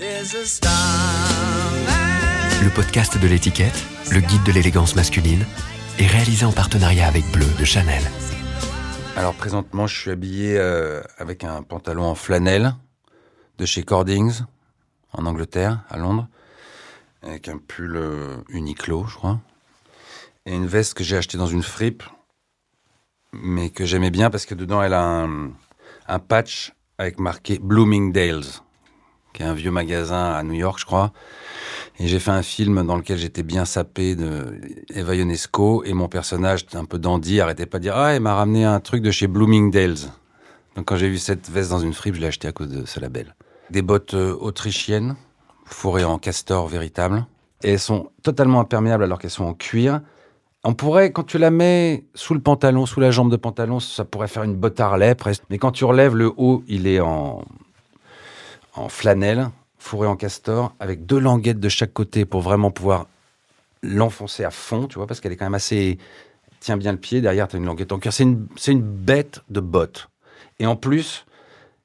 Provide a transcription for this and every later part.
Le podcast de l'étiquette, le guide de l'élégance masculine, est réalisé en partenariat avec Bleu de Chanel. Alors présentement, je suis habillé euh, avec un pantalon en flanelle de chez Cordings en Angleterre, à Londres, avec un pull euh, Uniqlo, je crois, et une veste que j'ai achetée dans une fripe, mais que j'aimais bien parce que dedans elle a un, un patch avec marqué Bloomingdale's, qui est un vieux magasin à New York, je crois. Et j'ai fait un film dans lequel j'étais bien sapé de Eva Ionesco et mon personnage, un peu dandy, arrêtait pas de dire Ah, il m'a ramené un truc de chez Bloomingdale's. Donc quand j'ai vu cette veste dans une fripe, je l'ai acheté à cause de ce label. Des bottes euh, autrichiennes, fourrées en castor véritable. Et elles sont totalement imperméables alors qu'elles sont en cuir. On pourrait, quand tu la mets sous le pantalon, sous la jambe de pantalon, ça pourrait faire une botte Harley presque. Mais quand tu relèves le haut, il est en, en flanelle, fourré en castor, avec deux languettes de chaque côté pour vraiment pouvoir l'enfoncer à fond, tu vois, parce qu'elle est quand même assez. Tiens bien le pied, derrière, tu as une languette en cuir. C'est une, une bête de botte. Et en plus,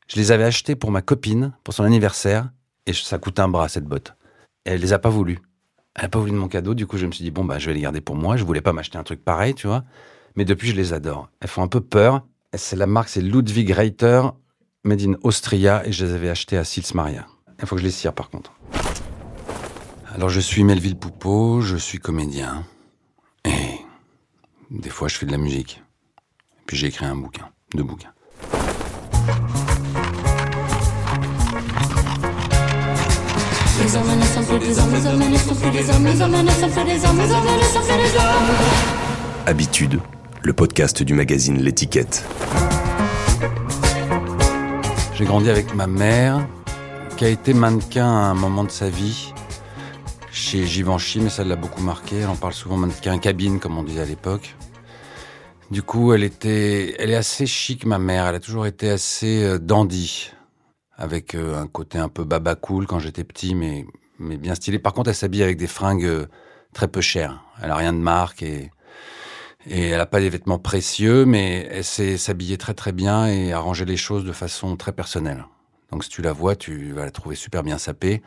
je les avais achetées pour ma copine, pour son anniversaire, et ça coûte un bras, cette botte. Et elle les a pas voulu. Elle n'a pas voulu de mon cadeau, du coup, je me suis dit, bon, bah, je vais les garder pour moi. Je voulais pas m'acheter un truc pareil, tu vois. Mais depuis, je les adore. Elles font un peu peur. C'est la marque, c'est Ludwig Reiter, made in Austria, et je les avais achetées à Sils Maria. Il faut que je les cire, par contre. Alors, je suis Melville Poupeau, je suis comédien. Et des fois, je fais de la musique. Et puis, j'ai écrit un bouquin, deux bouquins. Habitude, le podcast du magazine L'étiquette. J'ai grandi avec ma mère, qui a été mannequin à un moment de sa vie, chez Givenchy, mais ça l'a beaucoup marqué. Elle en parle souvent mannequin cabine, comme on disait à l'époque. Du coup, elle était, elle est assez chic, ma mère. Elle a toujours été assez euh, dandy, avec euh, un côté un peu baba cool quand j'étais petit, mais, mais bien stylé. Par contre, elle s'habille avec des fringues euh, très peu chères. Elle a rien de marque et, et elle a pas des vêtements précieux, mais elle sait s'habiller très très bien et arranger les choses de façon très personnelle. Donc si tu la vois, tu vas la trouver super bien sapée.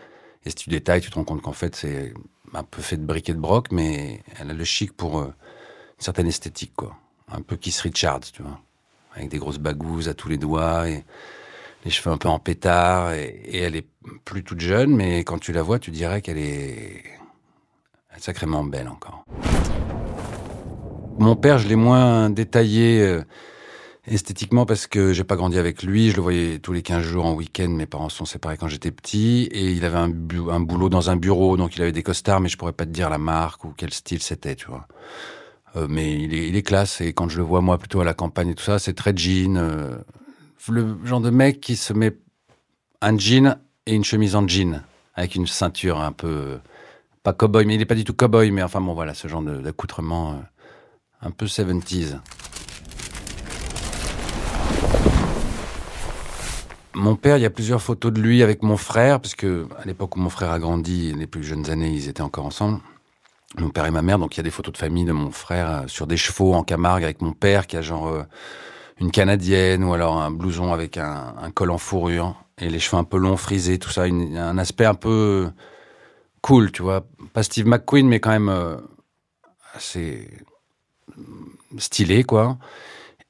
Et si tu détailles, tu te rends compte qu'en fait c'est un peu fait de briques et de broc, mais elle a le chic pour euh, une certaine esthétique, quoi. Un peu Keith Richards, tu vois. Avec des grosses bagouses à tous les doigts et les cheveux un peu en pétard. Et, et elle est plus toute jeune, mais quand tu la vois, tu dirais qu'elle est elle est sacrément belle encore. Mon père, je l'ai moins détaillé euh, esthétiquement parce que j'ai pas grandi avec lui. Je le voyais tous les 15 jours en week-end. Mes parents sont séparés quand j'étais petit et il avait un, boulot dans un bureau, donc il avait des costards, mais je pourrais pas te dire la marque ou quel style c'était. Euh, mais il est, classe et quand je le vois moi plutôt à la campagne et tout ça, c'est très jean. euh, le genre de mec qui se met un jean et une chemise en jean avec une ceinture un peu pas cowboy, mais il est pas du tout cowboy, mais enfin bon voilà ce genre d'accoutrement un peu 70s. Mon père, il y a plusieurs photos de lui avec mon frère, parce que à l'époque où mon frère a grandi, les plus jeunes années, ils étaient encore ensemble. Mon père et ma mère, donc il y a des photos de famille de mon frère euh, sur des chevaux en Camargue avec mon père qui a genre euh, une canadienne ou alors un blouson avec un, col en fourrure et les cheveux un peu longs, frisés, tout ça, une- un aspect un peu cool, tu vois. Pas Steve McQueen, mais quand même euh, assez stylé, quoi.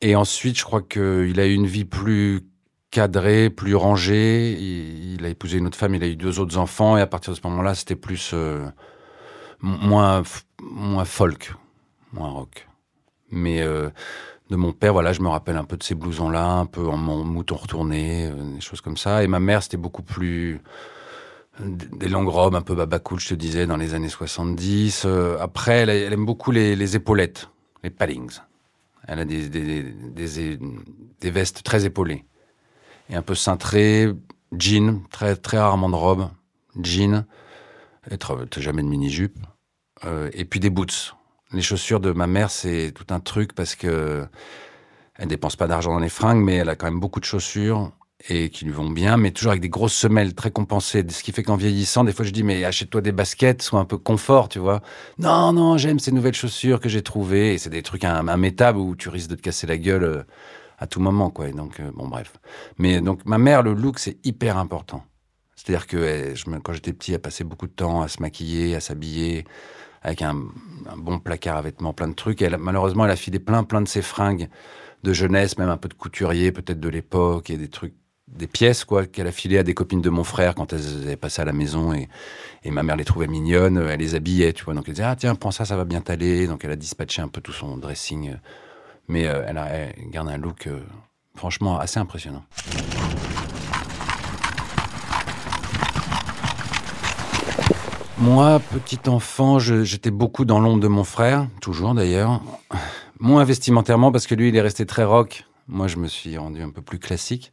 Et ensuite, je crois qu'il a eu une vie plus cadrée, plus rangée. Il, a épousé une autre femme, il a eu deux autres enfants, et à partir de ce moment-là, c'était plus euh, moins moins folk, moins rock. Mais euh, de mon père, voilà, je me rappelle un peu de ces blousons-là, un peu en mouton retourné, euh, des choses comme ça. Et ma mère, c'était beaucoup plus des longues robes, un peu baba cool, je te disais, dans les années 70. Euh, après, elle, aime beaucoup les épaulettes, les paddings. Elle a des, des, des, vestes très épaulées. Et un peu cintrées, jean, très, très rarement de robe, jean, et jamais de mini-jupe. Euh, et puis des boots. Les chaussures de ma mère, c'est tout un truc parce que elle dépense pas d'argent dans les fringues, mais elle a quand même beaucoup de chaussures et qui lui vont bien, mais toujours avec des grosses semelles très compensées. Ce qui fait qu'en vieillissant, des fois, je dis, mais achète-toi des baskets, sois un peu confort, tu vois. Non, non, j'aime ces nouvelles chaussures que j'ai trouvées. Et c'est des trucs immétables où tu risques de te casser la gueule euh, à tout moment, quoi. Et donc, euh, bon, bref. Mais donc, ma mère, le look, c'est hyper important. C'est-à-dire que eh, quand j'étais petit, elle passait beaucoup de temps à se maquiller, à s'habiller, avec un, un bon placard à vêtements, plein de trucs. Et elle, malheureusement, elle a filé plein, plein de ses fringues de jeunesse, même un peu de couturier, peut-être de l'époque, et des trucs, des pièces, quoi, qu'elle a filé à des copines de mon frère quand elles avaient passé à la maison. Et, ma mère les trouvait mignonnes, elle les habillait, tu vois. Donc elle disait, ah tiens, prends ça, ça va bien t'aller. Donc elle a dispatché un peu tout son dressing. Mais euh, elle, a, elle garde un look, euh, franchement, assez impressionnant. Moi, petit enfant, j'étais beaucoup dans l'ombre de mon frère, toujours d'ailleurs. Moins vestimentairement parce que lui, il est resté très rock. Moi, je me suis rendu un peu plus classique.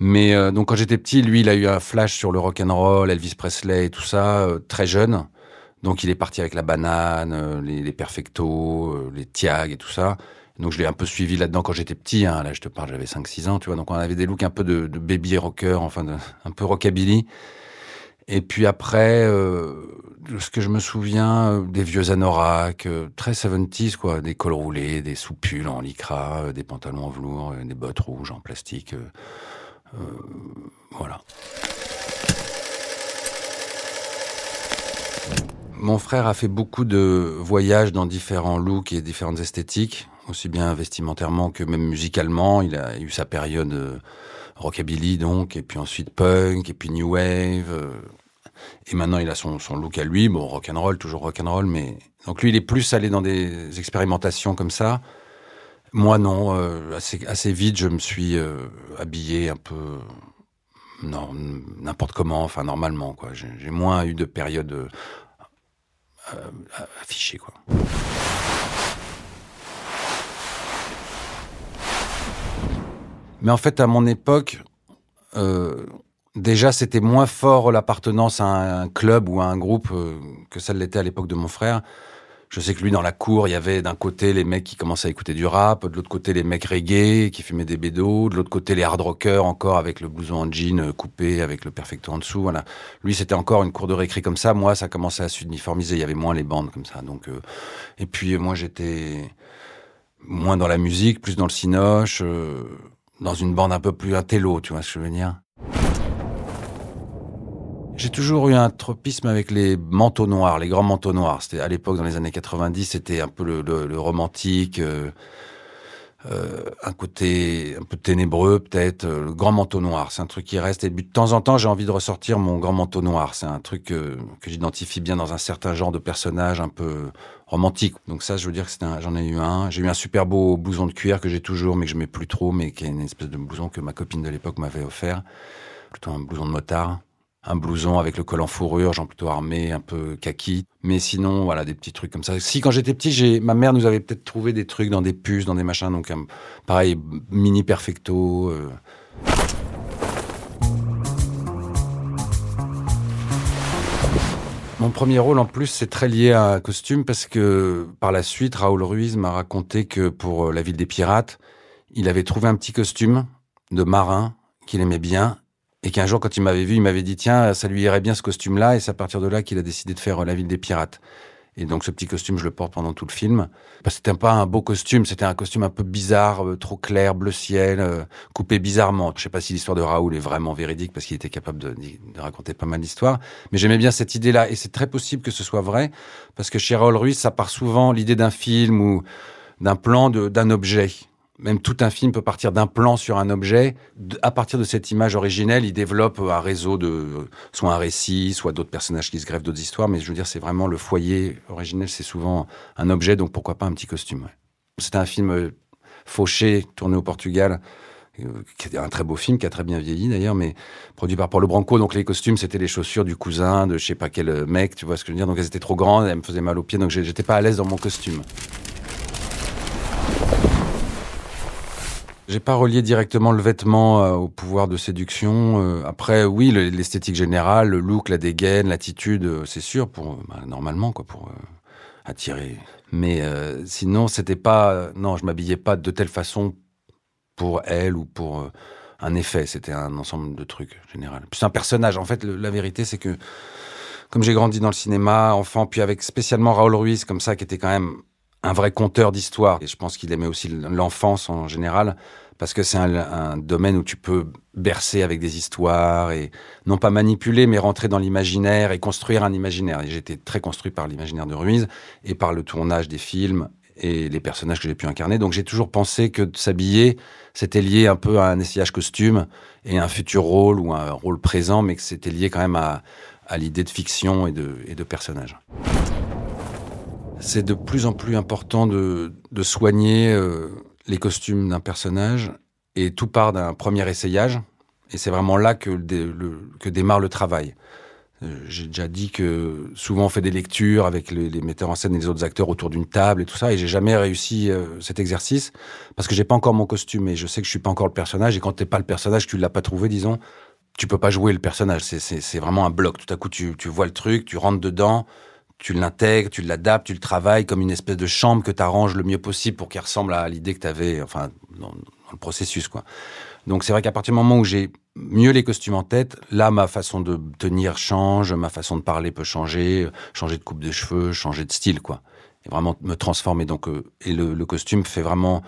Mais euh, donc quand j'étais petit, lui, il a eu un flash sur le rock and roll, Elvis Presley et tout ça, euh, très jeune. Donc il est parti avec la banane, euh, les, les perfectos, euh, les tiag et tout ça. Donc je l'ai un peu suivi là-dedans quand j'étais petit. Hein. Là, je te parle, j'avais 5-6 ans, tu vois. Donc on avait des looks un peu de, de baby rocker, enfin de, un peu rockabilly. Et puis après, euh, ce que je me souviens, des vieux anoraks, très 70s, quoi. Des cols roulés, des soupules en lycra, des pantalons en velours, des bottes rouges en plastique. Euh, voilà. Mon frère a fait beaucoup de voyages dans différents looks et différentes esthétiques, aussi bien vestimentairement que même musicalement. Il a eu sa période euh, rockabilly donc, et puis ensuite punk, et puis new wave. euh, et maintenant, il a son, son look à lui. Bon, rock'n'roll, toujours rock'n'roll, mais donc lui, il est plus allé dans des expérimentations comme ça. Moi, non. euh, assez, vite, je me suis euh, habillé un peu, n'importe comment, enfin normalement, quoi. J'ai moins eu de période euh, euh, affichée, quoi. Mais en fait, à mon époque, déjà, c'était moins fort l'appartenance à un, club ou à un groupe que ça l'était à l'époque de mon frère. Je sais que lui, dans la cour, il y avait d'un côté les mecs qui commençaient à écouter du rap, de l'autre côté les mecs reggae qui fumaient des bédos, de l'autre côté les hard rockers encore avec le blouson en jean euh, coupé, avec le perfecto en dessous. Voilà. Lui, c'était encore une cour de récré comme ça. Moi, ça commençait à s'uniformiser. Il y avait moins les bandes comme ça. Donc, euh, et puis euh, moi, j'étais moins dans la musique, plus dans le cinoche, euh, dans une bande un peu plus intello, tu vois ce que je veux dire? J'ai toujours eu un tropisme avec les manteaux noirs, les grands manteaux noirs. C'était à l'époque, dans les années 90, c'était un peu le, romantique, euh, euh, un côté un peu ténébreux peut-être. euh, le grand manteau noir, c'est un truc qui reste. Et de temps en temps, j'ai envie de ressortir mon grand manteau noir. C'est un truc que j'identifie bien dans un certain genre de personnage un peu romantique. Donc ça, je veux dire que j'en ai eu un. J'ai eu un super beau blouson de cuir que j'ai toujours, mais que je mets plus trop, mais qui est une espèce de blouson que ma copine de l'époque m'avait offert. Plutôt un blouson de motard un blouson avec le col en fourrure, genre plutôt armé, un peu kaki. Mais sinon, voilà, des petits trucs comme ça. Si, quand j'étais petit, ma mère nous avait peut-être trouvé des trucs dans des puces, dans des machins, donc un- pareil, mini perfecto. euh. Mon premier rôle, en plus, c'est très lié à un costume parce que par la suite, Raoul Ruiz m'a raconté que pour euh, la ville des pirates, il avait trouvé un petit costume de marin qu'il aimait bien et qu'un jour, quand il m'avait vu, il m'avait dit tiens, ça lui irait bien ce costume-là, et c'est à partir de là qu'il a décidé de faire euh, La Ville des Pirates. Et donc, ce petit costume, je le porte pendant tout le film. Parce que c'était pas un beau costume, c'était un costume un peu bizarre, euh, trop clair, bleu ciel, euh, coupé bizarrement. Je sais pas si l'histoire de Raoul est vraiment véridique, parce qu'il était capable de, de raconter pas mal d'histoires. Mais j'aimais bien cette idée-là, et c'est très possible que ce soit vrai, parce que chez Raoul Ruiz, ça part souvent l'idée d'un film ou d'un plan d'un objet. Même tout un film peut partir d'un plan sur un objet. À partir de cette image originelle, il développe un réseau de, soit un récit, soit d'autres personnages qui se greffent d'autres histoires. Mais je veux dire, c'est vraiment le foyer originel, c'est souvent un objet, donc pourquoi pas un petit costume. ouais. C'était un film euh, fauché, tourné au Portugal, euh, qui est un très beau film, qui a très bien vieilli d'ailleurs, mais produit par Paulo Branco. Donc les costumes, c'était les chaussures du cousin de je sais pas quel euh, mec, tu vois ce que je veux dire. Donc elles étaient trop grandes, elles me faisaient mal aux pieds, donc j'étais pas à l'aise dans mon costume. J'ai pas relié directement le vêtement euh, au pouvoir de séduction. Euh, après, oui, le- l'esthétique générale, le look, la dégaine, l'attitude, euh, c'est sûr, pour bah, normalement quoi, pour attirer. Mais sinon, c'était pas. non, je m'habillais pas de telle façon pour elle ou pour un effet. C'était un ensemble de trucs général. Plus un personnage. En fait, la vérité, c'est que comme j'ai grandi dans le cinéma, enfant, puis avec spécialement Raoul Ruiz, comme ça, qui était quand même un vrai conteur d'histoire. Et je pense qu'il aimait aussi l'enfance en général, parce que c'est un, domaine où tu peux bercer avec des histoires et non pas manipuler, mais rentrer dans l'imaginaire et construire un imaginaire. Et j'étais très construit par l'imaginaire de Ruiz et par le tournage des films et les personnages que j'ai pu incarner. Donc j'ai toujours pensé que s'habiller, c'était lié un peu à un essayage costume et un futur rôle ou un rôle présent, mais que c'était lié quand même à, l'idée de fiction et de, et de personnage. C'est de plus en plus important de, soigner euh, les costumes d'un personnage et tout part d'un premier essayage. Et c'est vraiment là que, démarre le travail. Euh, j'ai déjà dit que souvent on fait des lectures avec les, metteurs en scène et les autres acteurs autour d'une table et tout ça, et j'ai jamais réussi euh, cet exercice parce que j'ai pas encore mon costume et je sais que je suis pas encore le personnage. Et quand t'es pas le personnage, tu l'as pas trouvé, disons, tu peux pas jouer le personnage. C'est vraiment un bloc. Tout à coup, tu vois le truc, tu rentres dedans, tu l'intègres, tu l'adaptes, tu le travailles comme une espèce de chambre que tu arranges le mieux possible pour qu'il ressemble à l'idée que tu avais, enfin, dans, le processus, quoi. Donc c'est vrai qu'à partir du moment où j'ai mieux les costumes en tête, là ma façon de tenir change, ma façon de parler peut changer, changer de coupe de cheveux, changer de style, quoi. Et vraiment me transformer. Donc euh, et le, costume fait vraiment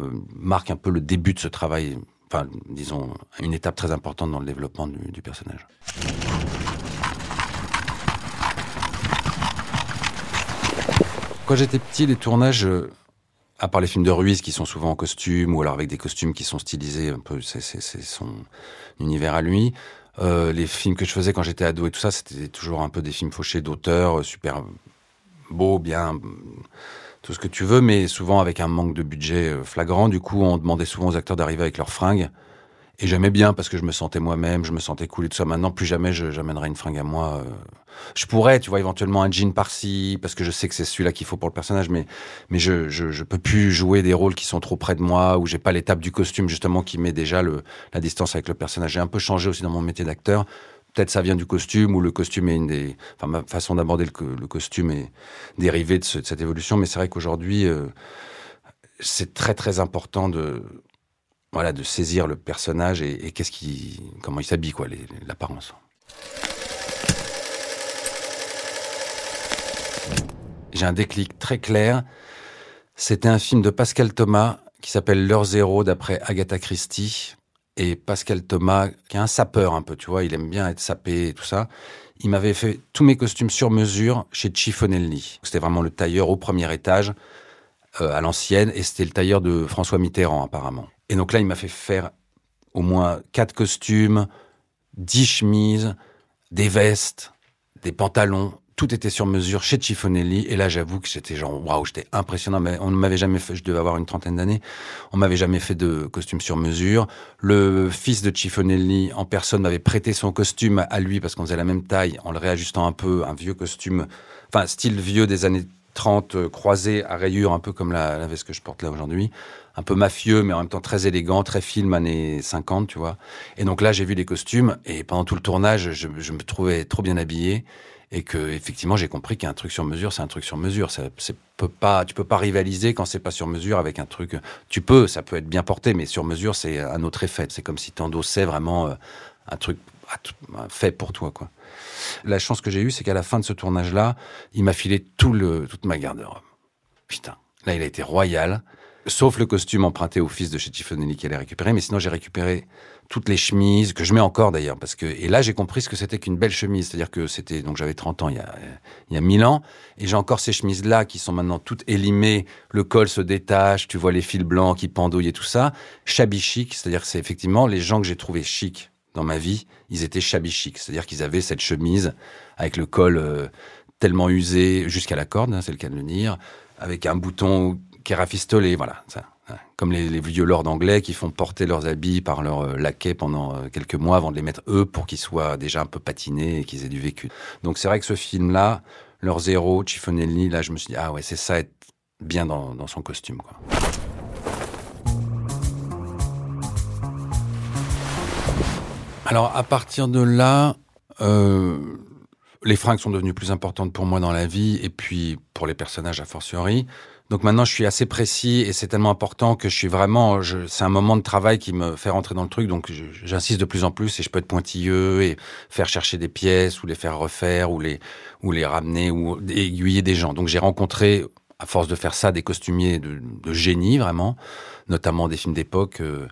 euh, marque un peu le début de ce travail. Enfin, disons une étape très importante dans le développement du personnage. Quand j'étais petit, les tournages, euh, à part les films de Ruiz qui sont souvent en costume ou alors avec des costumes qui sont stylisés, un peu, c'est son univers à lui. Euh, les films que je faisais quand j'étais ado et tout ça, c'était toujours un peu des films fauchés d'auteurs, euh, super beaux, bien, tout ce que tu veux, mais souvent avec un manque de budget flagrant. Du coup, on demandait souvent aux acteurs d'arriver avec leurs fringues. Et j'aimais bien parce que je me sentais moi-même, je me sentais cool et tout ça. Maintenant, plus jamais j'amènerai une fringue à moi. Euh. Je pourrais, tu vois, éventuellement un jean par-ci, parce que je sais que c'est celui-là qu'il faut pour le personnage, mais, mais je, je, peux plus jouer des rôles qui sont trop près de moi, où j'ai pas l'étape du costume, justement, qui met déjà le, la distance avec le personnage. J'ai un peu changé aussi dans mon métier d'acteur. Peut-être ça vient du costume, ou le costume est une des. Enfin, ma façon d'aborder le, le, costume est dérivée de, cette évolution, mais c'est vrai qu'aujourd'hui, euh, c'est très très important de voilà, de saisir le personnage et, qu'est-ce qui, comment il s'habille, quoi, l'apparence. J'ai un déclic très clair. C'était un film de Pascal Thomas qui s'appelle L'heure zéro d'après Agatha Christie. Et Pascal Thomas, qui est un sapeur un peu, tu vois, il aime bien être sapé et tout ça. Il m'avait fait tous mes costumes sur mesure chez Chiffonelli. C'était vraiment le tailleur au premier étage, euh, à l'ancienne, et c'était le tailleur de François Mitterrand apparemment. Et donc là, il m'a fait faire au moins quatre costumes, dix chemises, des vestes, des pantalons. Tout était sur mesure chez Chiffonelli. Et là, j'avoue que j'étais genre, waouh, j'étais impressionnant. Mais on ne m'avait jamais fait, je devais avoir une trentaine d'années. On m'avait jamais fait de costume sur mesure. Le fils de Chiffonelli, en personne, m'avait prêté son costume à lui parce qu'on faisait la même taille, en le réajustant un peu, un vieux costume, enfin, style vieux des années 30, euh, croisé à rayures, un peu comme la, la veste que je porte là aujourd'hui un peu mafieux, mais en même temps très élégant, très film années 50, tu vois. Et donc là, j'ai vu les costumes, et pendant tout le tournage, je, me trouvais trop bien habillé, et que effectivement, j'ai compris qu'un truc sur mesure, c'est un truc sur mesure. Ça, peut pas, tu peux pas rivaliser quand c'est pas sur mesure avec un truc. Tu peux, ça peut être bien porté, mais sur mesure, c'est un autre effet. C'est comme si tu endossais vraiment euh, un truc fait pour toi, quoi. La chance que j'ai eue, c'est qu'à la fin de ce tournage-là, il m'a filé tout le, toute ma garde-robe. Putain, là, il a été royal. Sauf le costume emprunté au fils de chez Tiffonelli qu'elle a récupéré, mais sinon j'ai récupéré toutes les chemises que je mets encore d'ailleurs parce que et là j'ai compris ce que c'était qu'une belle chemise, c'est-à-dire que c'était donc j'avais 30 ans il y a il y a 1000 ans et j'ai encore ces chemises là qui sont maintenant toutes élimées, le col se détache, tu vois les fils blancs qui pendouillent et tout ça, shabby chic, c'est-à-dire c'est effectivement les gens que j'ai trouvés chic dans ma vie, ils étaient shabby c'est-à-dire qu'ils avaient cette chemise avec le col euh, tellement usé jusqu'à la corde, hein, c'est le cas de le avec un bouton qui est voilà. Ça, comme les, vieux lords anglais qui font porter leurs habits par leurs euh, laquais pendant euh, quelques mois avant de les mettre eux pour qu'ils soient déjà un peu patinés et qu'ils aient du vécu. Donc c'est vrai que ce film-là, leur zéro, Chiffonelli, là je me suis dit, ah ouais, c'est ça être bien dans, son costume. Alors à partir de là, euh, les fringues sont devenues plus importantes pour moi dans la vie et puis pour les personnages a fortiori. Donc maintenant, je suis assez précis et c'est tellement important que je suis vraiment. C'est un moment de travail qui me fait rentrer dans le truc. Donc j'insiste de plus en plus et je peux être pointilleux et faire chercher des pièces ou les faire refaire ou les ou les ramener ou aiguiller des gens. Donc j'ai rencontré à force de faire ça, des costumiers de, de génie, vraiment, notamment des films d'époque. euh,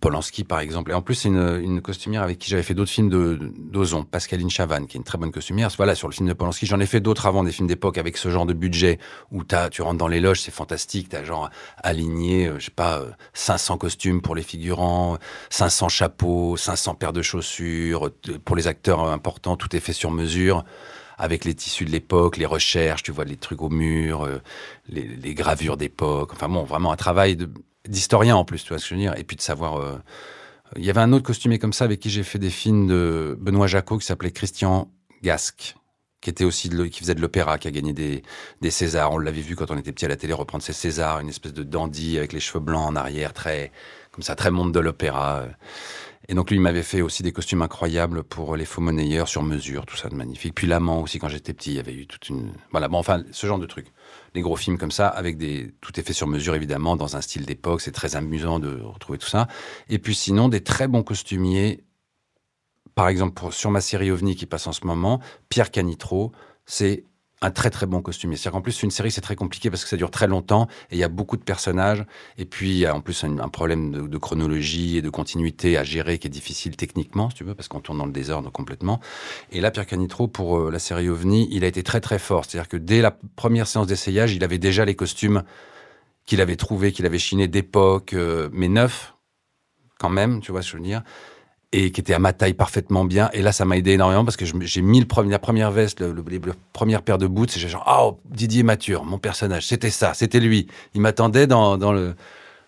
Polanski, par exemple. Et en plus, c'est une, une costumière avec qui j'avais fait d'autres films d'Ozon, Pascaline Chavannes, qui est une très bonne costumière. Voilà, sur le film de Polanski, j'en ai fait d'autres avant, des films d'époque avec ce genre de budget où t'as, tu rentres dans les loges, c'est fantastique. T'as genre aligné, euh, je sais pas, euh, 500 costumes pour les figurants, 500 chapeaux, 500 paires de chaussures. euh, Pour les acteurs euh, importants, tout est fait sur mesure avec les tissus de l'époque, les recherches, tu vois, les trucs au mur, euh, les, les gravures d'époque. Enfin bon, vraiment un travail de- d'historien en plus, tu vois ce que je veux dire. Et puis de savoir. euh, Il y avait un autre costumier comme ça avec qui j'ai fait des films de Benoît Jacot qui s'appelait Christian Gasque, qui était aussi qui faisait de l'opéra, qui a gagné des, des Césars. On l'avait vu quand on était petit à la télé reprendre ses Césars, une espèce de dandy avec les cheveux blancs en arrière, très comme ça, très monde de l'opéra. Et donc lui, il m'avait fait aussi des costumes incroyables pour les faux monnayeurs sur mesure, tout ça de magnifique. Puis l'amant aussi, quand j'étais petit, il y avait eu toute une... Voilà, bon, enfin, ce genre de trucs. Les gros films comme ça, avec des... Tout est fait sur mesure, évidemment, dans un style d'époque. C'est très amusant de retrouver tout ça. Et puis sinon, des très bons costumiers. Par exemple, pour- sur ma série OVNI qui passe en ce moment, Pierre Canitro, c'est un très très bon costumier. C'est-à-dire qu'en plus, une série, c'est très compliqué parce que ça dure très longtemps et il y a beaucoup de personnages. Et puis, il y a en plus un, problème de, chronologie et de continuité à gérer qui est difficile techniquement, si tu veux, parce qu'on tourne dans le désordre complètement. Et là, Pierre Canitro, pour euh, la série OVNI, il a été très très fort. C'est-à-dire que dès la première séance d'essayage, il avait déjà les costumes qu'il avait trouvés, qu'il avait chinés d'époque, euh, mais neufs, quand même, tu vois ce que et qui était à ma taille parfaitement bien. Et là, ça m'a aidé énormément parce que j'ai mis la première veste, le, les premières paires de boots, et j'ai genre, oh, Didier Mature, mon personnage, c'était ça, c'était lui. Il m'attendait dans, dans,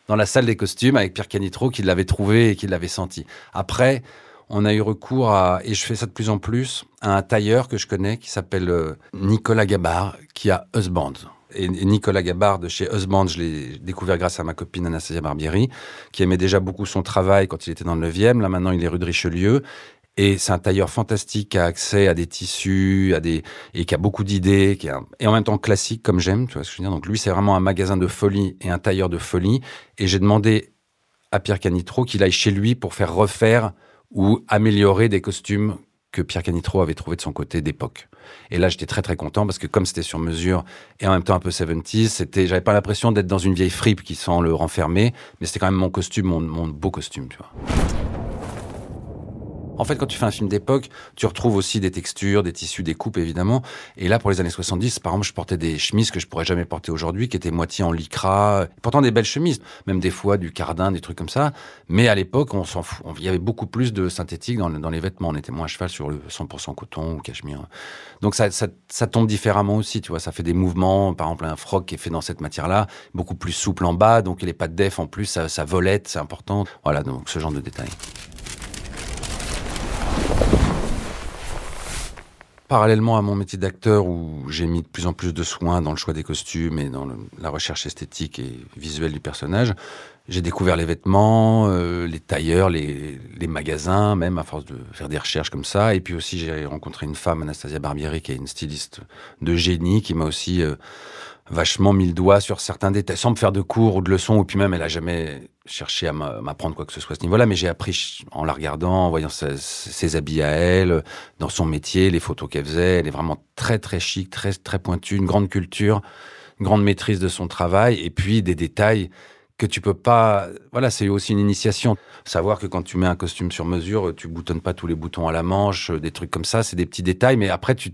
dans la salle des costumes avec Pierre Canitro qui l'avait trouvé et qui l'avait senti. Après, on a eu recours à, et je fais ça de plus en plus, à un tailleur que je connais qui s'appelle euh, Nicolas Gabard, qui a Husband. Et, Nicolas Gabard de chez Husband, je l'ai découvert grâce à ma copine Anastasia Barbieri, qui aimait déjà beaucoup son travail quand il était dans le 9e. Là, maintenant, il est rue de Richelieu. Et c'est un tailleur fantastique qui a accès à des tissus, à des et qui a beaucoup d'idées, qui et en même temps classique comme j'aime, tu vois ce que je veux dire. Donc lui, c'est vraiment un magasin de folie et un tailleur de folie. Et j'ai demandé à Pierre Canitro qu'il aille chez lui pour faire refaire ou améliorer des costumes que Pierre Canitro avait trouvé de son côté d'époque. Et là, j'étais très très content parce que comme c'était sur mesure et en même temps un peu 70s, c'était, j'avais pas l'impression d'être dans une vieille fripe qui sent le renfermer, mais c'était quand même mon costume, mon, mon beau costume, tu vois. En fait, quand tu fais un film d'époque, tu retrouves aussi des textures, des tissus, des coupes, évidemment. Et là, pour les années 70, par exemple, je portais des chemises que je pourrais jamais porter aujourd'hui, qui étaient moitié en lycra. Pourtant, des belles chemises. Même des fois, du cardin, des trucs comme ça. Mais à l'époque, on s'en fout. Il y avait beaucoup plus de synthétique dans, les vêtements. On était moins à cheval sur le 100% coton ou cachemire. Donc, ça, tombe différemment aussi, tu vois. Ça fait des mouvements. Par exemple, un froc qui est fait dans cette matière-là, beaucoup plus souple en bas. Donc, il pas de def en plus. Ça, ça volette, c'est important. Voilà, donc ce genre de détails. Parallèlement à mon métier d'acteur où j'ai mis de plus en plus de soins dans le choix des costumes et dans la recherche esthétique et visuelle du personnage, j'ai découvert les vêtements, euh, les tailleurs, les, les magasins, même à force de faire des recherches comme ça. Et puis aussi, j'ai rencontré une femme, Anastasia Barbieri, qui est une styliste de génie, qui m'a aussi euh, vachement mis le doigt sur certains détails, sans me faire de cours ou de leçons, ou puis même elle a jamais cherché à m'a- m'apprendre quoi que ce soit à ce niveau-là, mais j'ai appris en la regardant, en voyant ses, ses habits à elle, dans son métier, les photos qu'elle faisait. Elle est vraiment très très chic, très très pointue, une grande culture, une grande maîtrise de son travail, et puis des détails que tu peux pas. Voilà, c'est aussi une initiation. Savoir que quand tu mets un costume sur mesure, tu boutonnes pas tous les boutons à la manche, des trucs comme ça, c'est des petits détails, mais après tu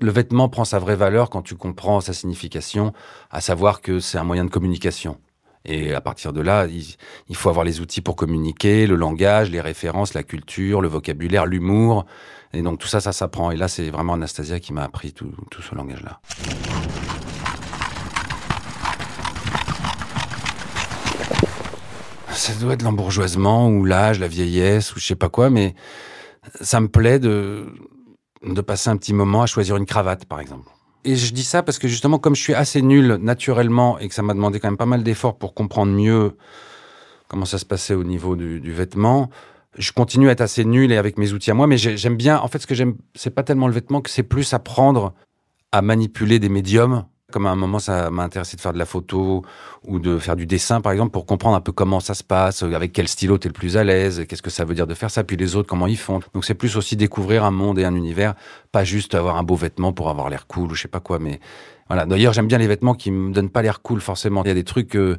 le vêtement prend sa vraie valeur quand tu comprends sa signification, à savoir que c'est un moyen de communication. Et à partir de là, il, faut avoir les outils pour communiquer, le langage, les références, la culture, le vocabulaire, l'humour. Et donc tout ça, ça s'apprend. Et là, c'est vraiment Anastasia qui m'a appris tout, tout ce langage-là. Ça doit être l'embourgeoisement ou l'âge, la vieillesse ou je sais pas quoi, mais ça me plaît de, de passer un petit moment à choisir une cravate, par exemple. Et je dis ça parce que justement, comme je suis assez nul naturellement et que ça m'a demandé quand même pas mal d'efforts pour comprendre mieux comment ça se passait au niveau du, vêtement, je continue à être assez nul et avec mes outils à moi, mais j'ai- j'aime bien. En fait, ce que j'aime, c'est pas tellement le vêtement que c'est plus apprendre à manipuler des médiums Comme à un moment, ça m'a intéressé de faire de la photo ou de faire du dessin, par exemple, pour comprendre un peu comment ça se passe, avec quel stylo t'es le plus à l'aise, qu'est-ce que ça veut dire de faire ça, puis les autres, comment ils font. Donc c'est plus aussi découvrir un monde et un univers, pas juste avoir un beau vêtement pour avoir l'air cool ou je sais pas quoi, mais voilà. D'ailleurs, j'aime bien les vêtements qui me donnent pas l'air cool forcément. Il y a des trucs que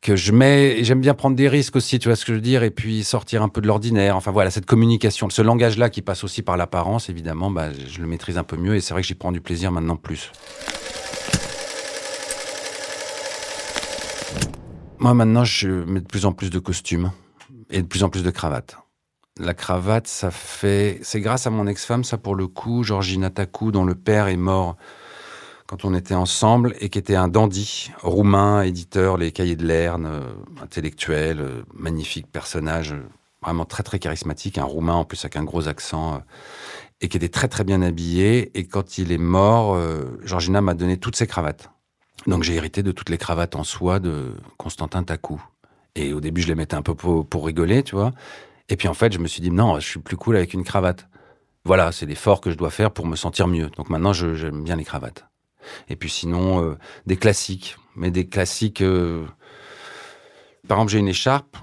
que je mets, j'aime bien prendre des risques aussi, tu vois ce que je veux dire, et puis sortir un peu de l'ordinaire. Enfin voilà, cette communication, ce langage-là qui passe aussi par l'apparence, évidemment, bah, je le maîtrise un peu mieux et c'est vrai que j'y prends du plaisir maintenant plus. Moi maintenant, je mets de plus en plus de costumes et de plus en plus de cravates. La cravate, ça fait, c'est grâce à mon ex-femme, ça pour le coup, Georgina Takou, dont le père est mort quand on était ensemble et qui était un dandy roumain, éditeur, les cahiers de Lerne, euh, intellectuel, euh, magnifique personnage, euh, vraiment très très charismatique, un roumain en plus avec un gros accent et qui était très très bien habillé. Et quand il est mort, Georgina m'a donné toutes ses cravates. Donc j'ai hérité de toutes les cravates en soie de Constantin Takou. Et au début, je les mettais un peu pour, rigoler, tu vois. Et puis en fait, je me suis dit non, je suis plus cool avec une cravate. Voilà, c'est l'effort que je dois faire pour me sentir mieux. Donc maintenant, j'aime bien les cravates. Et puis sinon, euh, des classiques. Mais des classiques... Euh, par exemple, j'ai une écharpe,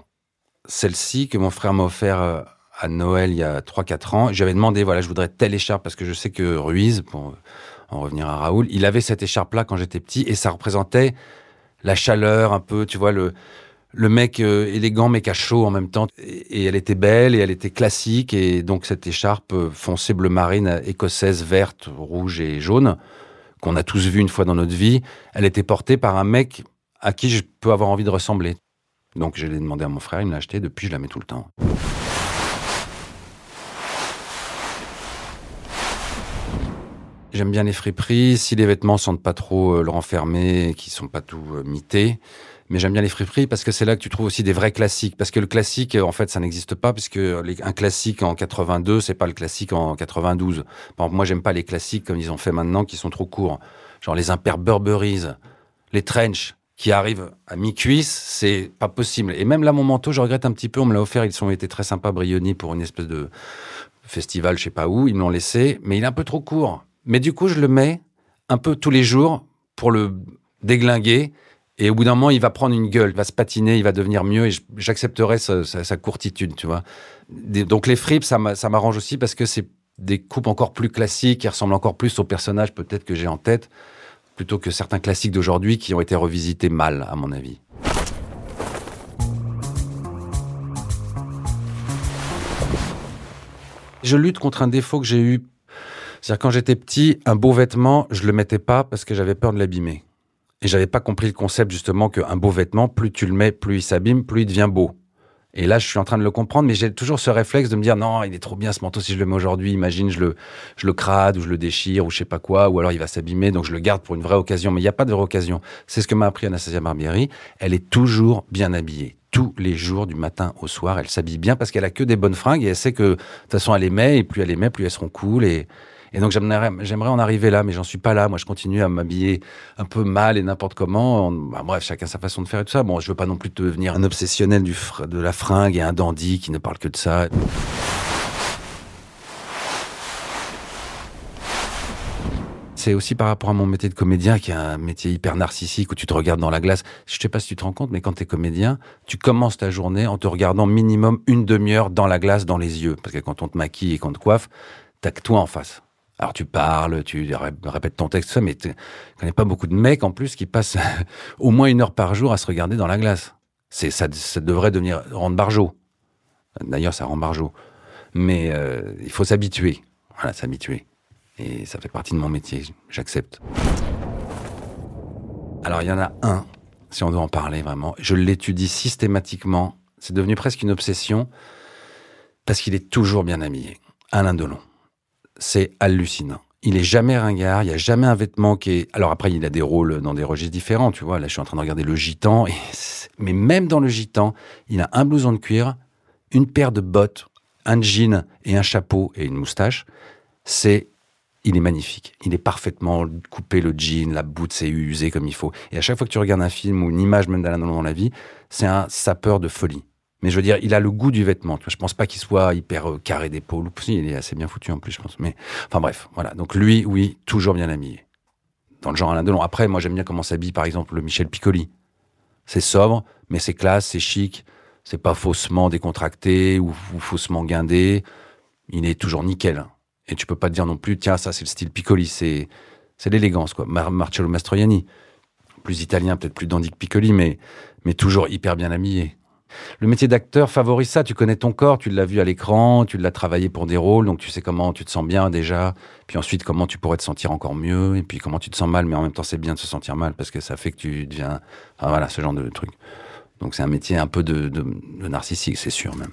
celle-ci, que mon frère m'a offert euh, à Noël il y a 3-4 ans. J'avais demandé, voilà, je voudrais telle écharpe parce que je sais que Ruiz, pour en revenir à Raoul, il avait cette écharpe-là quand j'étais petit et ça représentait la chaleur un peu, tu vois, le, le mec élégant mais à chaud en même temps. Et, elle était belle et elle était classique et donc cette écharpe foncée bleu marine écossaise verte, rouge et jaune qu'on a tous vu une fois dans notre vie, elle était portée par un mec à qui je peux avoir envie de ressembler. Donc je l'ai demandé à mon frère, il me l'a acheté, depuis je la mets tout le temps. J'aime bien les friperies, si les vêtements sentent pas trop euh, le renfermé, qui sont pas tout euh, mités, mais j'aime bien les friperies parce que c'est là que tu trouves aussi des vrais classiques. Parce que le classique, en fait, ça n'existe pas puisque un classique en 82, c'est pas le classique en 92. Par exemple, moi, j'aime pas les classiques comme ils ont fait maintenant, qui sont trop courts. Genre les Imper Burberrys, les trench qui arrivent à mi-cuisse, c'est pas possible. Et même là, mon manteau, je regrette un petit peu. On me l'a offert, ils ont été très sympas, Brioni, pour une espèce de festival, je sais pas où. Ils me l'ont laissé, mais il est un peu trop court. Mais du coup, je le mets un peu tous les jours pour le déglinguer et au bout d'un moment, il va prendre une gueule, il va se patiner, il va devenir mieux et j'accepterai sa, courtitude, tu vois. donc les fripes, ça m'arrange aussi parce que c'est des coupes encore plus classiques qui ressemblent encore plus au personnage peut-être que j'ai en tête, plutôt que certains classiques d'aujourd'hui qui ont été revisités mal, à mon avis. Je lutte contre un défaut que j'ai eu. C'est-à-dire quand j'étais petit, un beau vêtement, je le mettais pas parce que j'avais peur de l'abîmer. Et j'avais pas compris le concept justement qu'un beau vêtement, plus tu le mets, plus il s'abîme, plus il devient beau. Et là, je suis en train de le comprendre, mais j'ai toujours ce réflexe de me dire non, il est trop bien ce manteau si je le mets aujourd'hui. Imagine, je le, je le crade ou je le déchire ou je sais pas quoi, ou alors il va s'abîmer, donc je le garde pour une vraie occasion. Mais il n'y a pas de vraie occasion. C'est ce que m'a appris Anastasia Barbieri. Elle est toujours bien habillée. Tous les jours, du matin au soir, elle s'habille bien parce qu'elle a que des bonnes fringues et elle sait que de toute façon elle les met et plus elle les met, plus elles seront cool et et donc j'aimerais, en arriver là, mais j'en suis pas là. Moi, je continue à m'habiller un peu mal et n'importe comment. Bah, bref, chacun sa façon de faire et tout ça. Bon, je veux pas non plus devenir un obsessionnel de la fringue et un dandy qui ne parle que de ça. c'est aussi par rapport à mon métier de comédien, qui est un métier hyper narcissique où tu te regardes dans la glace. Je sais pas si tu te rends compte, mais quand tu es comédien, tu commences ta journée en te regardant minimum une demi-heure dans la glace, dans les yeux. Parce que quand on te maquille et qu'on te coiffe, t'as que toi en face. Alors tu parles, tu répètes ton texte, mais tu connais pas beaucoup de mecs en plus qui passent au moins une heure par jour à se regarder dans la glace. C'est ça, ça devrait devenir rendre barjot. D'ailleurs, ça rend barjot. Mais euh, il faut s'habituer. Voilà, s'habituer. Et ça fait partie de mon métier. J'accepte. Alors il y en a un, si on doit en parler vraiment. Je l'étudie systématiquement. C'est devenu presque une obsession parce qu'il est toujours bien habillé. Alain Delon c'est hallucinant. Il est jamais ringard, il y a jamais un vêtement qui est. Alors après, il a des rôles dans des registres différents, tu vois. Là, je suis en train de regarder le gitan, mais même dans le gitan, il a un blouson de cuir, une paire de bottes, un jean et un chapeau et une moustache. C'est il est magnifique. Il est parfaitement coupé le jean, la boute, c'est usé comme il faut. Et à chaque fois que tu regardes un film ou une image même d'Alain dans la vie, c'est un sapeur de folie. Mais je veux dire, il a le goût du vêtement. Je pense pas qu'il soit hyper euh, carré d'épaule. Il est assez bien foutu en plus, je pense. Mais enfin bref, voilà. Donc lui, oui, toujours bien habillé. dans le genre Alain Delon. Après, moi, j'aime bien comment s'habille, par exemple, le Michel Piccoli. C'est sobre, mais c'est classe, c'est chic. C'est pas faussement décontracté ou, faussement guindé. Il est toujours nickel. Et tu peux pas te dire non plus, tiens, ça, c'est le style Piccoli. C'est, c'est l'élégance, quoi. Marcello Mastroianni. Plus italien, peut-être plus dandy que Piccoli, mais, mais toujours hyper bien habillé. Le métier d'acteur favorise ça. Tu connais ton corps, tu l'as vu à l'écran, tu l'as travaillé pour des rôles, donc tu sais comment tu te sens bien déjà. Puis ensuite, comment tu pourrais te sentir encore mieux. Et puis comment tu te sens mal, mais en même temps, c'est bien de se sentir mal parce que ça fait que tu deviens. Voilà, ce genre de truc. Donc c'est un métier un peu de, narcissique, c'est sûr même.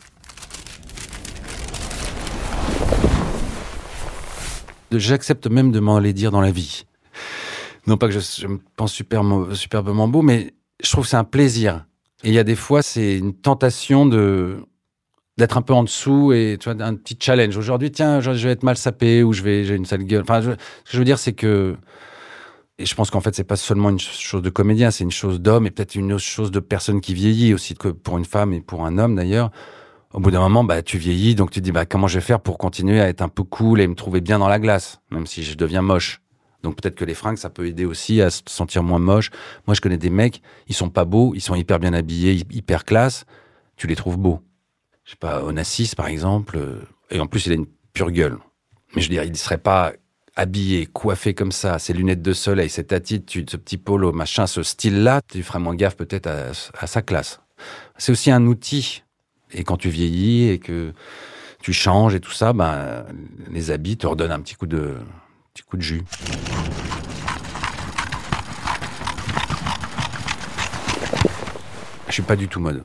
J'accepte même de m'en aller dire dans la vie. Non pas que je, me pense super, superbement beau, mais je trouve que c'est un plaisir et il y a des fois, c'est une tentation de d'être un peu en dessous et tu vois un petit challenge. Aujourd'hui, tiens, je, vais être mal sapé ou je vais j'ai une sale gueule. Enfin, ce que je veux dire, c'est que et je pense qu'en fait, c'est pas seulement une chose de comédien, c'est une chose d'homme et peut-être une autre chose de personne qui vieillit aussi que pour une femme et pour un homme d'ailleurs. Au bout d'un moment, bah, tu vieillis, donc tu te dis, bah, comment je vais faire pour continuer à être un peu cool et me trouver bien dans la glace, même si je deviens moche. Donc peut-être que les fringues, ça peut aider aussi à se sentir moins moche. Moi, je connais des mecs, ils sont pas beaux, ils sont hyper bien habillés, hyper classe. Tu les trouves beaux. Je sais pas, Onassis, par exemple. Euh, et en plus, il a une pure gueule. Mais je veux dire, il ne serait pas habillé, coiffé comme ça, ses lunettes de soleil, cette attitude, ce petit polo, machin, ce style-là, tu ferais moins gaffe peut-être à, sa classe. C'est aussi un outil. Et quand tu vieillis et que tu changes et tout ça, ben, les habits te redonnent un petit coup de, petit coup de jus. Je suis pas du tout mode.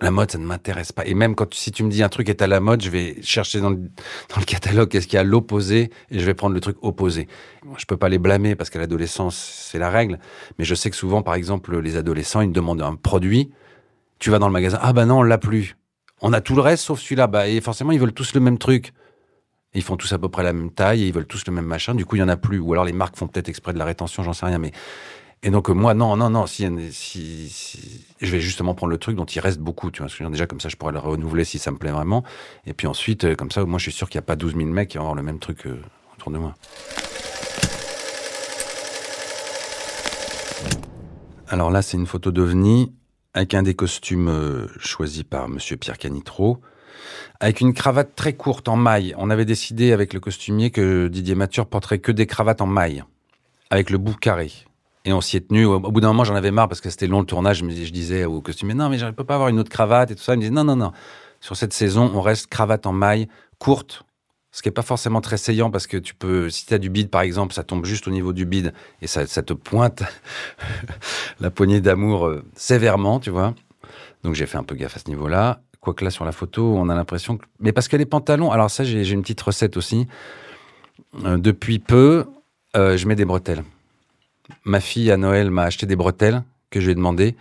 La mode, ça ne m'intéresse pas. Et même quand si tu me dis un truc est à la mode, je vais chercher dans le, catalogue qu'est-ce qu'il y a à l'opposé et je vais prendre le truc opposé. Je peux pas les blâmer parce qu'à l'adolescence, c'est la règle. Mais je sais que souvent, par exemple, les adolescents, ils me demandent un produit. Tu vas dans le magasin. Ah ben non, on l'a plus. On a tout le reste sauf celui-là. Bah, et forcément, ils veulent tous le même truc ils font tous à peu près la même taille et ils veulent tous le même machin. Du coup, il y en a plus. Ou alors les marques font peut-être exprès de la rétention, j'en sais rien. Mais et donc moi, non, non, non. Si, si, je vais justement prendre le truc dont il reste beaucoup. Tu vois, déjà comme ça, je pourrais le renouveler si ça me plaît vraiment. Et puis ensuite, euh, comme ça, moi, je suis sûr qu'il n'y a pas 12 000 mecs qui vont avoir le même truc euh, autour de moi. Alors là, c'est une photo d'OVNI avec un des costumes euh, choisis par Monsieur Pierre Canitro avec une cravate très courte en maille. On avait décidé avec le costumier que Didier Mature porterait que des cravates en maille, avec le bout carré. Et on s'y est tenu. Au bout d'un moment, j'en avais marre parce que c'était long le tournage. Je, disais au costumier, non, mais je ne peux pas avoir une autre cravate et tout ça. Il me disait, non, non, non. Sur cette saison, on reste cravate en maille, courte, ce qui n'est pas forcément très saillant parce que tu peux, si tu as du bide par exemple, ça tombe juste au niveau du bide et ça, te pointe la poignée d'amour euh, sévèrement, tu vois. Donc j'ai fait un peu gaffe à ce niveau-là. Quoique là, sur la photo, on a l'impression que. Mais parce que les pantalons. Alors, ça, j'ai une petite recette aussi. Euh, depuis peu, euh, je mets des bretelles. Ma fille, à Noël, m'a acheté des bretelles que je lui ai demandé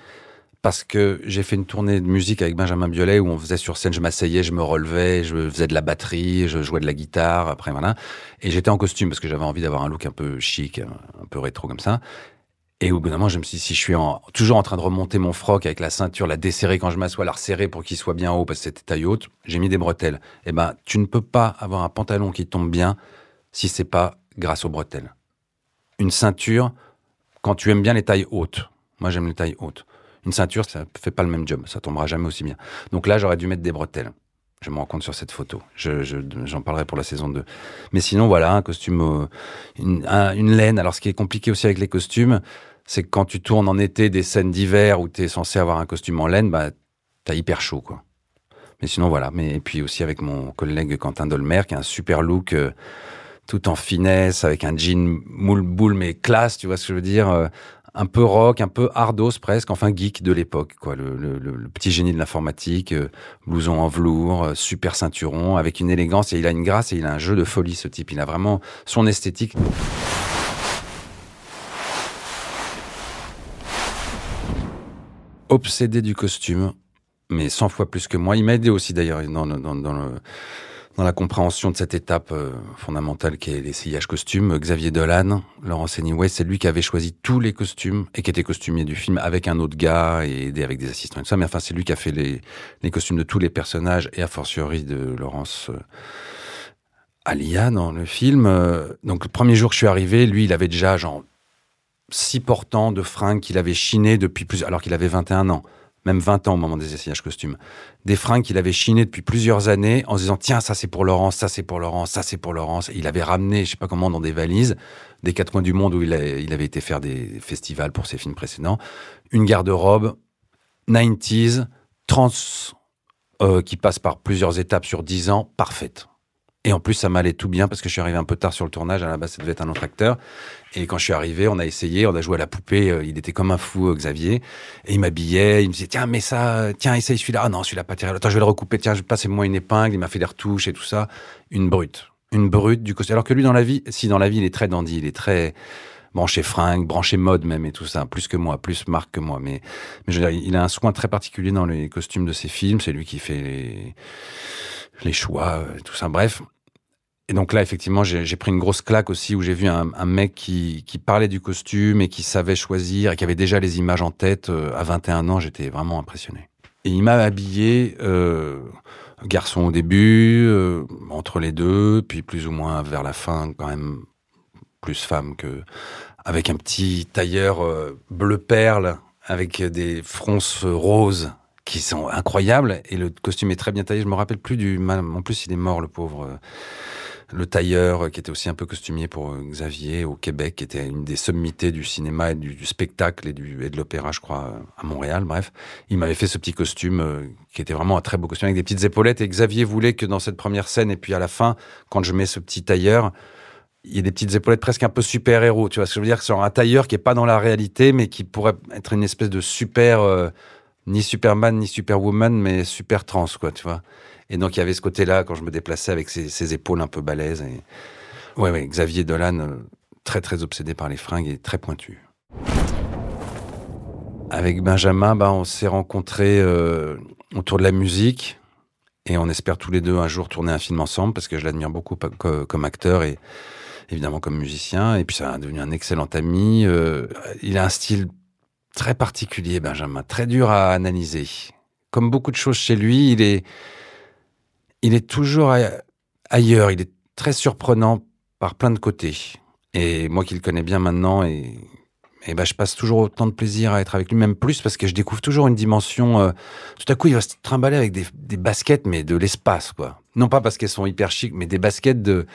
parce que j'ai fait une tournée de musique avec Benjamin Biolay où on faisait sur scène, je m'asseyais, je me relevais, je faisais de la batterie, je jouais de la guitare, après voilà. Et j'étais en costume parce que j'avais envie d'avoir un look un peu chic, un peu rétro comme ça. Et au bout d'un moment, je me suis dit, si je suis toujours en train de remonter mon froc avec la ceinture, la desserrer quand je m'assois, la resserrer pour qu'il soit bien haut parce que c'était taille haute, j'ai mis des bretelles. Eh ben, tu ne peux pas avoir un pantalon qui tombe bien si c'est pas grâce aux bretelles. Une ceinture, quand tu aimes bien les tailles hautes, moi j'aime les tailles hautes. Une ceinture, ça fait pas le même job, ça tombera jamais aussi bien. Donc là, j'aurais dû mettre des bretelles. Je me rends compte sur cette photo. j'en parlerai pour la saison 2. Mais sinon, voilà, un costume, euh, une laine. Alors, ce qui est compliqué aussi avec les costumes, c'est que quand tu tournes en été des scènes d'hiver où tu es censé avoir un costume en laine, bah, t'as hyper chaud, quoi. Mais sinon, voilà. Mais, et puis aussi avec mon collègue Quentin Dolmer, qui a un super look, euh, tout en finesse, avec un jean moule boule, mais classe, tu vois ce que je veux dire euh, Un peu rock, un peu hardos presque, enfin geek de l'époque, quoi. Le, petit génie de l'informatique, euh, blouson en velours, super ceinturon, avec une élégance, et il a une grâce et il a un jeu de folie, ce type. Il a vraiment son esthétique. Obsédé du costume, mais 100 fois plus que moi. Il m'a aidé aussi d'ailleurs dans, la compréhension de cette étape euh, fondamentale qui est l'essayage costume. Xavier Dolan, Laurent Anyway, c'est lui qui avait choisi tous les costumes et qui était costumier du film avec un autre gars et aidé avec des assistants et tout ça. Mais enfin, c'est lui qui a fait les, les costumes de tous les personnages et a fortiori de Laurence euh, Alia dans le film. Euh, donc le premier jour que je suis arrivé, lui, il avait déjà genre si portants de fringues qu'il avait chinées depuis plus, alors qu'il avait 21 ans même 20 ans au moment des essayages costumes, des fringues qu'il avait chinées depuis plusieurs années en se disant tiens ça c'est pour Laurence, ça c'est pour Laurence, ça c'est pour Laurence. Et il avait ramené je sais pas comment dans des valises des quatre coins du monde où il, il avait été faire des festivals pour ses films précédents, une garde-robe 90s, trans euh, qui passe par plusieurs étapes sur 10 ans, parfaite. Et en plus, ça m'allait tout bien parce que je suis arrivé un peu tard sur le tournage. À la base, ça devait être un autre acteur. Et quand je suis arrivé, on a essayé, on a joué à la poupée. Euh, il était comme un fou, euh, Xavier. Et il m'habillait. Il me disait, tiens, mais ça, tiens, essaye celui-là. Ah non, celui-là, pas terrible. Attends, je vais le recouper. Tiens, je passe moi une épingle. Il m'a fait des retouches et tout ça. Une brute. Une brute du costume. Alors que lui, dans la vie, si dans la vie, il est très dandy, il est très branché fringue, branché mode même et tout ça, plus que moi, plus marque que moi. Mais, mais je veux dire, il a un soin très particulier dans les costumes de ses films. C'est lui qui fait les, les choix, euh, tout ça. Bref. Et donc là, effectivement, j'ai pris une grosse claque aussi où j'ai vu un, mec qui, parlait du costume et qui savait choisir et qui avait déjà les images en tête. Euh, à 21 ans, j'étais vraiment impressionné. Et il m'a habillé, euh, garçon au début, entre les deux, puis plus ou moins vers la fin, quand même plus femme que avec un petit tailleur bleu perle avec des fronces roses qui sont incroyables et le costume est très bien taillé. Je me rappelle plus du. En plus, il est mort, le pauvre. Euh, le tailleur qui était aussi un peu costumier pour euh, Xavier au Québec, qui était une des sommités du cinéma et du, spectacle et, du, et de l'opéra, je crois, à Montréal. Bref, il m'avait fait ce petit costume qui était vraiment un très beau costume avec des petites épaulettes. Et Xavier voulait que dans cette première scène et puis à la fin, quand je mets ce petit tailleur, il y a des petites épaulettes presque un peu super-héros, tu vois ce que je veux dire? Sur un tailleur qui est pas dans la réalité, mais qui pourrait être une espèce de super, euh, ni Superman, ni Superwoman, mais super trans, quoi, tu vois Et donc, il y avait ce côté-là, quand je me déplaçais avec ses, épaules un peu balèzes. Et... Ouais, ouais, Xavier Dolan, euh, très, très obsédé par les fringues et très pointu. Avec Benjamin, bah, on s'est rencontrés euh, autour de la musique. Et on espère tous les deux un jour tourner un film ensemble, parce que je l'admire beaucoup comme acteur et évidemment comme musicien, et puis ça a devenu un excellent ami. Euh, il a un style très particulier, Benjamin, très dur à analyser. Comme beaucoup de choses chez lui, il est, il est toujours ailleurs. Il est très surprenant par plein de côtés. Et moi qui le connais bien maintenant, et, ben je passe toujours autant de plaisir à être avec lui, même plus parce que je découvre toujours une dimension. Euh, tout à coup, il va se trimballer avec des, baskets, mais de l'espace, quoi. Non pas parce qu'elles sont hyper chic, mais des baskets de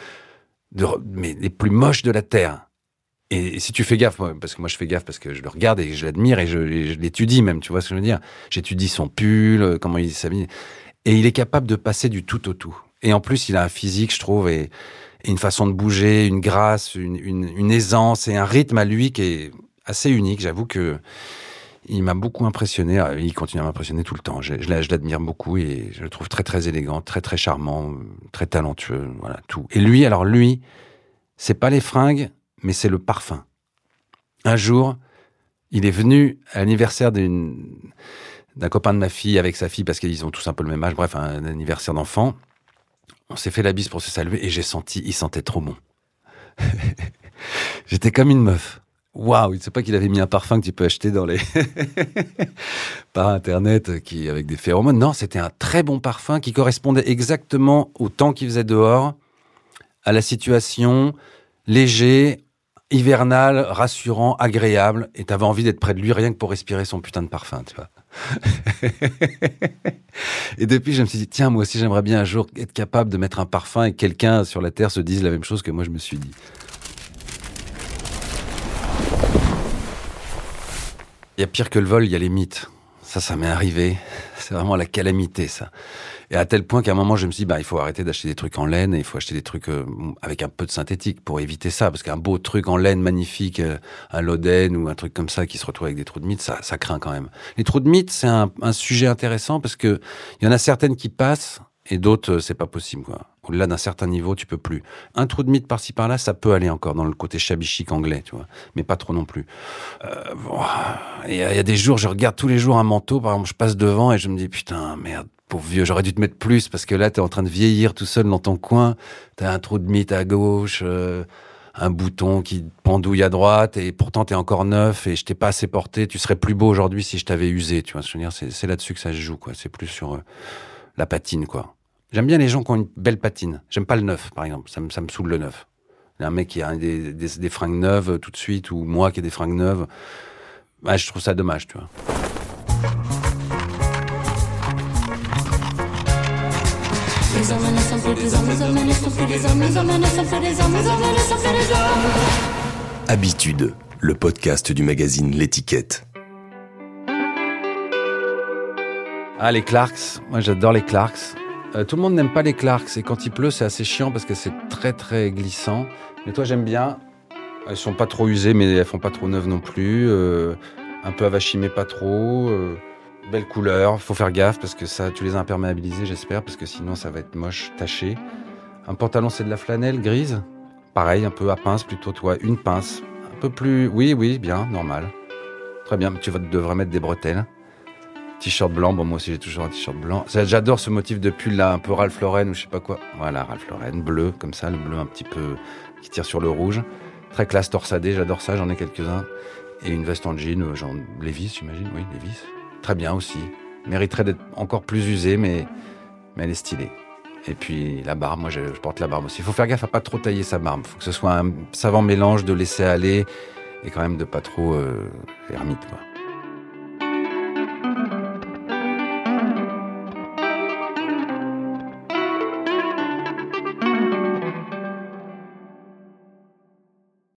mais les plus moches de la Terre. Et, si tu fais gaffe, parce que moi je fais gaffe parce que je le regarde et je l'admire et je, l'étudie même, tu vois ce que je veux dire? J'étudie son pull, euh, comment il s'habille. Et il est capable de passer du tout au tout. Et en plus, il a un physique, je trouve, et, une façon de bouger, une grâce, une, aisance et un rythme à lui qui est assez unique. J'avoue que il m'a beaucoup impressionné. Ah, il continue à m'impressionner tout le temps. Je, je l'admire beaucoup et je le trouve très très élégant, très très charmant, très talentueux. Voilà tout. Et lui, alors lui, c'est pas les fringues, mais c'est le parfum. Un jour, il est venu à l'anniversaire d'un copain de ma fille avec sa fille parce qu'ils ont tous un peu le même âge. Bref, un anniversaire d'enfant. On s'est fait la bise pour se saluer et j'ai senti, il sentait trop bon. J'étais comme une meuf waouh, il ne sait pas qu'il avait mis un parfum que tu peux acheter dans les par internet qui avec des phéromones. Non, c'était un très bon parfum qui correspondait exactement au temps qu'il faisait dehors, à la situation, léger, hivernal, rassurant, agréable, et tu avais envie d'être près de lui rien que pour respirer son putain de parfum, tu vois. et depuis, je me suis dit, tiens, moi aussi, j'aimerais bien un jour être capable de mettre un parfum et que quelqu'un sur la Terre se dise la même chose que moi je me suis dit. Il y a pire que le vol, il y a les mythes. Ça, ça m'est arrivé. C'est vraiment la calamité, ça. Et à tel point qu'à un moment, je me suis dit, bah, il faut arrêter d'acheter des trucs en laine et il faut acheter des trucs euh, avec un peu de synthétique pour éviter ça. Parce qu'un beau truc en laine magnifique, euh, un Loden ou un truc comme ça qui se retrouve avec des trous de mythes, ça, ça craint quand même. Les trous de mythes, c'est un, un, sujet intéressant parce que il y en a certaines qui passent et d'autres, euh, c'est pas possible, quoi. Au-delà d'un certain niveau, tu peux plus. Un trou de mythe par-ci par-là, ça peut aller encore dans le côté shabby anglais, tu vois. Mais pas trop non plus. Euh, il y, a des jours, je regarde tous les jours un manteau, par exemple, je passe devant et je me dis, putain, merde, pauvre vieux, j'aurais dû te mettre plus parce que là, t'es en train de vieillir tout seul dans ton coin. T'as un trou de mythe à gauche, euh, un bouton qui pendouille à droite et pourtant t'es encore neuf et je t'ai pas assez porté. Tu serais plus beau aujourd'hui si je t'avais usé, tu vois. Je veux c'est là-dessus que ça se joue, quoi. C'est plus sur euh, la patine, quoi. J'aime bien les gens qui ont une belle patine. J'aime pas le neuf, par exemple. Ça me, ça me saoule le neuf. Un mec qui a des, des, fringues neuves tout de suite, ou moi qui ai des fringues neuves. Bah, je trouve ça dommage, tu vois. Habitude, le podcast du magazine L'étiquette. Ah, les Clarks. Moi, j'adore les Clarks. Euh, tout le monde n'aime pas les Clarks. Et quand il pleut, c'est assez chiant parce que c'est très, très glissant. Mais toi, j'aime bien. Elles sont pas trop usées, mais elles font pas trop neuves non plus. Euh, un peu avachimées, pas trop. Euh, belle couleur. Faut faire gaffe parce que ça, tu les as imperméabilisées, j'espère, parce que sinon, ça va être moche, taché. Un pantalon, c'est de la flanelle grise. Pareil, un peu à pince plutôt, toi. Une pince. Un peu plus. Oui, oui, bien, normal. Très bien. Tu devrais mettre des bretelles. T-shirt blanc, bon moi aussi j'ai toujours un t-shirt blanc. J'adore ce motif de pull là, un peu Ralph Lauren ou je sais pas quoi. Voilà, Ralph Lauren, bleu, comme ça, le bleu un petit peu qui tire sur le rouge. Très classe torsadé, j'adore ça, j'en ai quelques-uns. Et une veste en jean, euh, genre Levis, j'imagine, oui, Levis. Très bien aussi. Mériterait d'être encore plus usée, mais, mais elle est stylée. Et puis la barbe, moi je, porte la barbe aussi. Il faut faire gaffe à pas trop tailler sa barbe. Il faut que ce soit un savant mélange de laisser aller et quand même de pas trop euh, ermite.